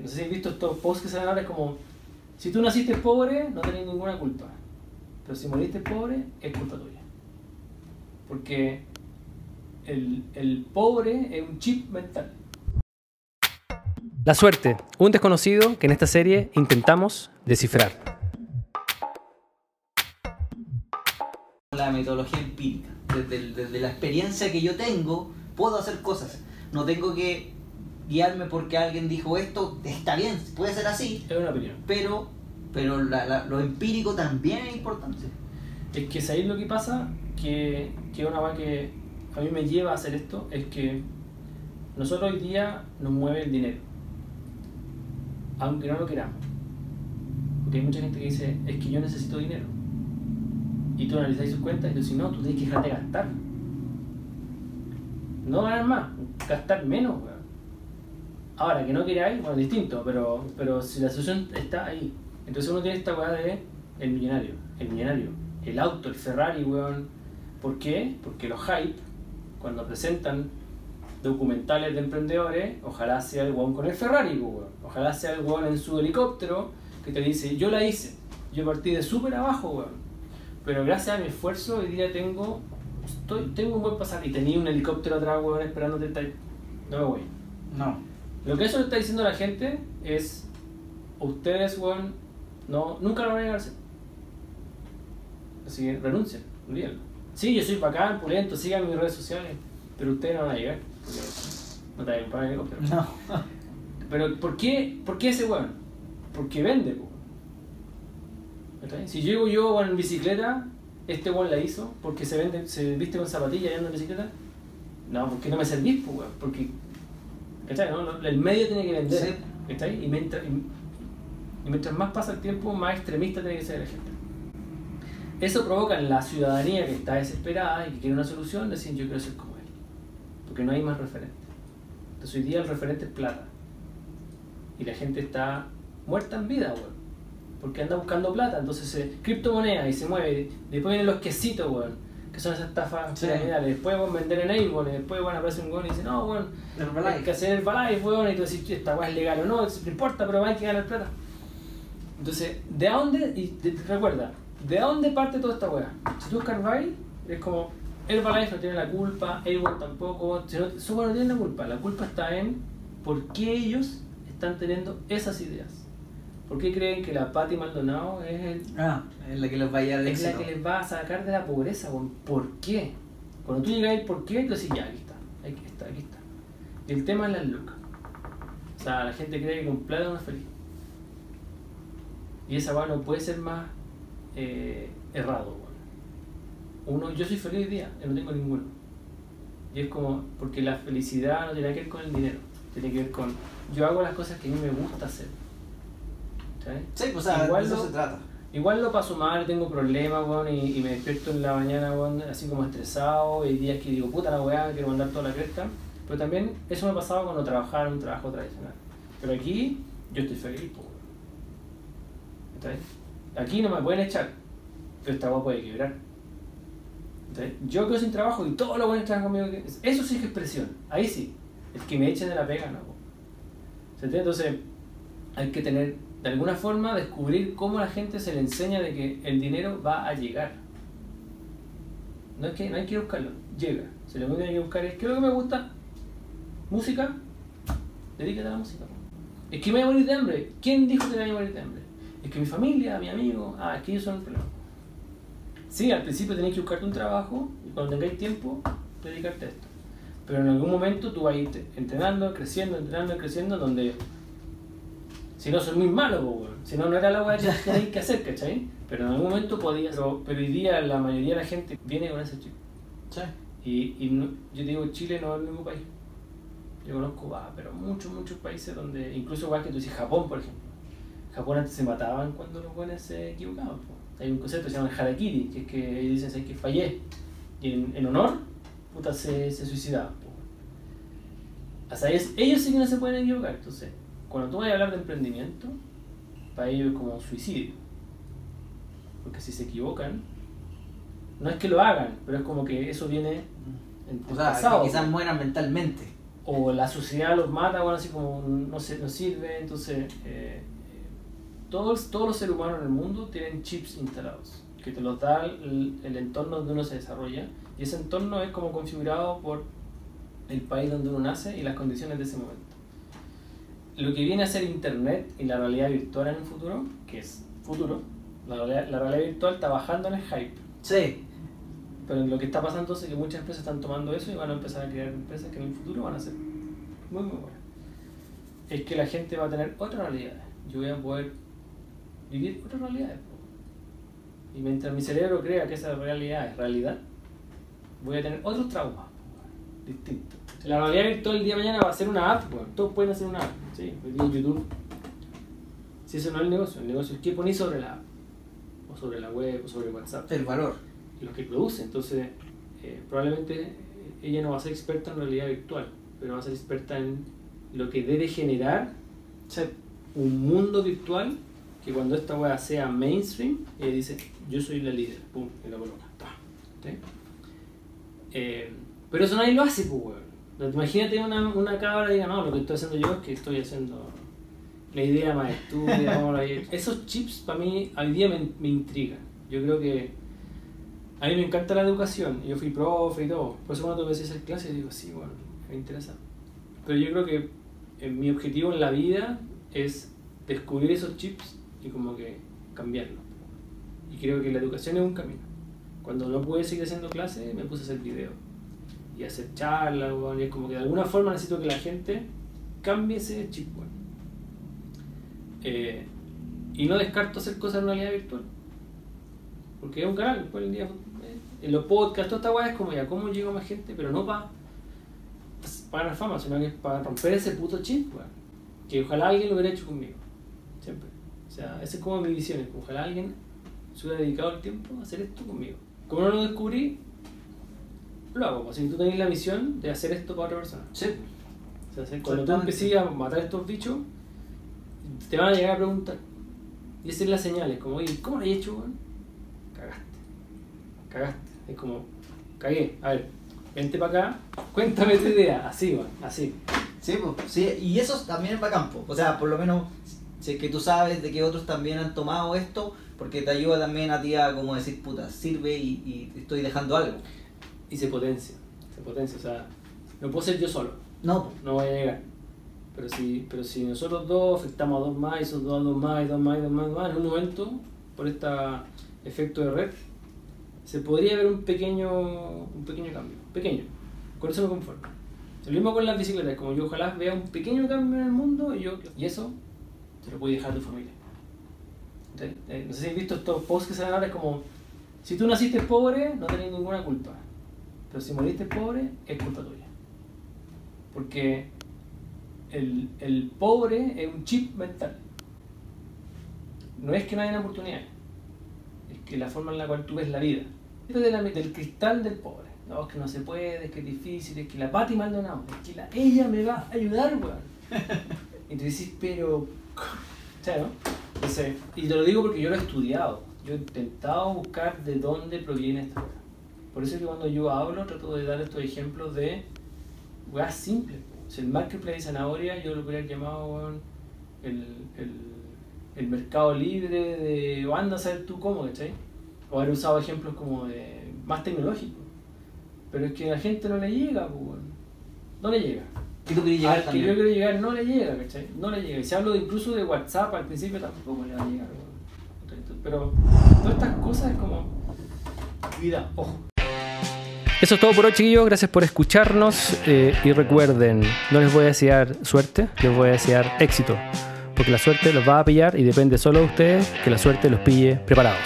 no sé si has visto estos posts que salen ahora, es como, si tú naciste pobre, no tenés ninguna culpa. Pero si moriste pobre, es culpa tuya. Porque el, el pobre es un chip mental. La suerte, un desconocido que en esta serie intentamos descifrar. La metodología empírica. Desde, desde la experiencia que yo tengo, puedo hacer cosas. No tengo que guiarme porque alguien dijo esto, está bien, puede ser así, Es una opinión. pero, pero la- la- lo empírico también es importante. Es que sabéis lo que pasa, que, que una cosa que a mí me lleva a hacer esto, es que nosotros hoy día nos mueve el dinero. Aunque no lo queramos. Porque hay mucha gente que dice, es que yo necesito dinero. Y tú analizáis sus cuentas y tú dices, no, tú tienes que dejar de gastar. No ganar más, gastar menos, weón. Ahora, que no queráis, bueno, distinto, pero, pero si la solución está ahí. Entonces uno tiene esta weá de el millonario, el millonario, el auto, el Ferrari, weón. ¿Por qué? Porque los hype, cuando presentan documentales de emprendedores, ojalá sea el weón con el Ferrari, weón. Ojalá sea el weón en su helicóptero que te dice, yo la hice, yo partí de súper abajo, weón. Pero gracias a mi esfuerzo hoy día tengo, estoy, tengo un buen pasar y tenía un helicóptero atrás, weón, esperándote. No me voy. No. Lo que eso le está diciendo a la gente es, ustedes, weón, no, nunca lo van a hacer. Así que renuncien, olvídenlo. Sí, yo soy bacán, pulento, sigan mis redes sociales, pero ustedes no van a llegar. No te van a helicóptero. No. Pero ¿por qué, ¿por qué ese weón? Porque vende. ¿Cachai? Si llego yo weón, en bicicleta, este weón la hizo porque se vende, se viste con zapatillas y anda en bicicleta. No, porque no me servís, weón. Porque ¿cachai? No? No, El medio tiene que vender. Sí. ¿cachai? Y mientras, y, y mientras más pasa el tiempo, más extremista tiene que ser la gente. Eso provoca en la ciudadanía que está desesperada y que quiere una solución, decir yo quiero ser como él. Porque no hay más referente. Entonces hoy día el referente es plata. Y la gente está muerta en vida, weón. Porque anda buscando plata. Entonces, eh, criptomonedas y se mueve. Después vienen los quesitos, weón. Que son esas estafas Sí. piramidales. Después van a vender en Avon. Y después van a aparecer un weón y dice, no, weón. Herbalife. Hay que hacer el Herbalife, weón. Y tú decís, esta weá es legal o no. No importa, pero hay que ganar plata. Entonces, ¿de dónde? Y te- te- recuerda, ¿de dónde parte toda esta weá? Si tú buscas Herbalife, es como Herbalife no tiene la culpa, Avon tampoco, si no, no tienen la culpa. La culpa está en por qué ellos están teniendo esas ideas. ¿Por qué creen que la Patti Maldonado es, el- Ah, es la que les va a llevar el es la éxito. que les va a sacar de la pobreza? weón? ¿Por qué? Cuando tú llegas al por qué, tú decís, ya, aquí está, aquí está, aquí está. Y el tema es las lucas. O sea, la gente cree que con plata uno es feliz. Y esa weá no puede ser más eh, errado, weón. Uno, yo soy feliz hoy día, yo no tengo ninguno. Y es como, porque la felicidad no tiene que ver con el dinero, tiene que ver con, yo hago las cosas que a mí me gusta hacer. Sí, pues o sea, Igual de eso lo- se trata. Igual lo paso mal, tengo problemas, weón, y, y me despierto en la mañana, weón, así como estresado, y hay días que digo, puta la weá, quiero mandar toda la cresta. Pero también eso me pasaba cuando trabajaba en un trabajo tradicional. Pero aquí, yo estoy feliz, po, weón. ¿Está bien? Aquí no me pueden echar, pero esta weá puede quebrar. Yo quedo sin trabajo y todos los buenos trabajan conmigo. Eso sí que es presión, ahí sí. El que me echen de la pega, no. po. ¿Se entiende? Entonces, hay que tener, de alguna forma, descubrir cómo la gente se le enseña de que el dinero va a llegar. No es que no hay que buscarlo, llega. Si lo único que hay que buscar es, ¿qué es lo que me gusta? Música, dedícate a la música. Es que me voy a morir de hambre. ¿Quién dijo que me voy a morir de hambre? Es que mi familia, mi amigo, ah, es que ellos son el problema. Sí, al principio tenés que buscarte un trabajo y cuando tengáis tiempo, dedicarte a esto. Pero en algún momento tú vas a ir entrenando, creciendo, entrenando, creciendo, donde si no soy muy malo, weón. si no, no era la weá que tenéis que hacer, ¿cachai? Pero en algún momento podías, pero, pero hoy día la mayoría de la gente viene con ese chip. Sí. Y, y no- yo digo, Chile no es el mismo país. Yo conozco, ah, pero muchos, muchos países donde, incluso igual que tú dices, Japón, por ejemplo. Japón antes se mataban cuando los buenos se equivocaban. po. Hay un concepto que se llama el harakiri, que es que ellos dicen, "Sabes que fallé. Y en, en honor, puta, se, se suicidaban. po. O sea, ellos, ellos sí que no se pueden equivocar. Entonces, cuando tú vas a hablar de emprendimiento, para ellos es como un suicidio. Porque si se equivocan, no es que lo hagan, pero es como que eso viene en O sea, pasado. quizás mueran mentalmente. o la sociedad los mata, bueno, así como no, se, no sirve, entonces eh, todos, todos los seres humanos en el mundo tienen chips instalados, que te los da el, el entorno donde uno se desarrolla, y ese entorno es como configurado por el país donde uno nace y las condiciones de ese momento. Lo que viene a ser Internet y la realidad virtual en el futuro, que es futuro, la realidad, la realidad virtual está bajando en el hype. Sí. Pero lo que está pasando es que muchas empresas están tomando eso y van a empezar a crear empresas que en el futuro van a ser muy, muy buenas. Es que la gente va a tener otra realidad. Yo voy a poder vivir otra realidad. Y mientras mi cerebro crea que esa realidad es realidad, voy a tener otros traumas distintos. La realidad virtual el día de mañana va a ser una app, todos pueden hacer una app, sí, hoy día en YouTube. Si eso no es el negocio, el negocio es qué ponéis sobre la o sobre la web, o sobre WhatsApp. El valor. Lo que produce, entonces eh, probablemente ella no va a ser experta en realidad virtual, pero va a ser experta en lo que debe generar un mundo virtual que cuando esta web sea mainstream, ella dice, yo soy la líder, pum, y la coloca. ¿Sí? Eh, pero eso nadie lo hace, pues, weón. Imagínate una, una cabra diga, no, lo que estoy haciendo yo es que estoy haciendo la idea más estudia. Esos chips para mí hoy día me, me intrigan. Yo creo que a mí me encanta la educación. Yo fui profe y todo. Por eso cuando empecé a hacer clases digo, sí, bueno, me interesa. Pero yo creo que eh, mi objetivo en la vida es descubrir esos chips y como que cambiarlos. Y creo que la educación es un camino. Cuando no pude seguir haciendo clases, me puse a hacer videos y hacer charlas, y es como que de alguna forma necesito que la gente cambie ese chip, eh, y no descarto hacer cosas en realidad virtual. Porque es un canal, después el día, eh, en los podcasts, toda esta weá es como ya, ¿cómo llego más gente? Pero no para para ganar fama, sino que es para romper ese puto chip, Que ojalá alguien lo hubiera hecho conmigo. Siempre. O sea, esa es como mi visión, ojalá alguien se hubiera dedicado el tiempo a hacer esto conmigo. Como no lo descubrí, lo hago. Pues, si tú tenés la misión de hacer esto para otra persona. Sí. O sea, cuando tú empieces a matar estos bichos, te van a llegar a preguntar. Y esa es la señal, es como, oye, ¿cómo lo has hecho, weón? Cagaste. Cagaste. Es como, cagué. A ver, vente para acá, cuéntame tu idea. Así, weón, así. Sí, pues, sí, y eso también es para campo. O sea, por lo menos, si es que tú sabes de que otros también han tomado esto, porque te ayuda también a ti a como decir, puta, sirve y, y estoy dejando algo y se potencia. Se potencia, o sea, no puedo ser yo solo. No. No voy a llegar. Pero si, pero si nosotros dos afectamos a dos más, y esos dos a dos más, y dos más, y dos más, y dos más, en un momento, por este efecto de red, se podría ver un pequeño, un pequeño cambio. Pequeño. Con eso me conformo. Lo mismo con las bicicletas, como yo ojalá vea un pequeño cambio en el mundo y yo y eso te lo puede dejar a tu familia. Eh, no sé si has visto estos posts que se dan ahora, es como, si tú naciste pobre, no tenés ninguna culpa. Pero si moriste pobre, es culpa tuya. Porque el, el pobre es un chip mental. No es que no haya oportunidades, es que la forma en la cual tú ves la vida. De la, del cristal del pobre. No, es que no se puede, es que es difícil, es que la Pati Maldonado, es que la, ella me va a ayudar, weón. Y tú dices, pero. ¿Sabes, no? y te lo digo porque yo lo he estudiado. Yo he intentado buscar de dónde proviene esta cosa. Por eso es que cuando yo hablo trato de dar estos ejemplos de weas simples. Si el marketplace de zanahoria yo lo hubiera llamado el, el, el, mercado libre de o anda a saber tú cómo, ¿cachai? O haber usado ejemplos como de más tecnológicos. Pero es que a la gente no le llega, pues, no le llega. ¿Y tú quieres llegar al que yo quiero llegar no le llega, ¿cachai? No le llega. Y si hablo incluso de WhatsApp al principio tampoco le va a llegar, Pero todas estas cosas es como, cuida, ojo. Eso es todo por hoy, chiquillos. Gracias por escucharnos. Eh, y recuerden, no les voy a desear suerte, les voy a desear éxito. Porque la suerte los va a pillar y depende solo de ustedes que la suerte los pille preparados.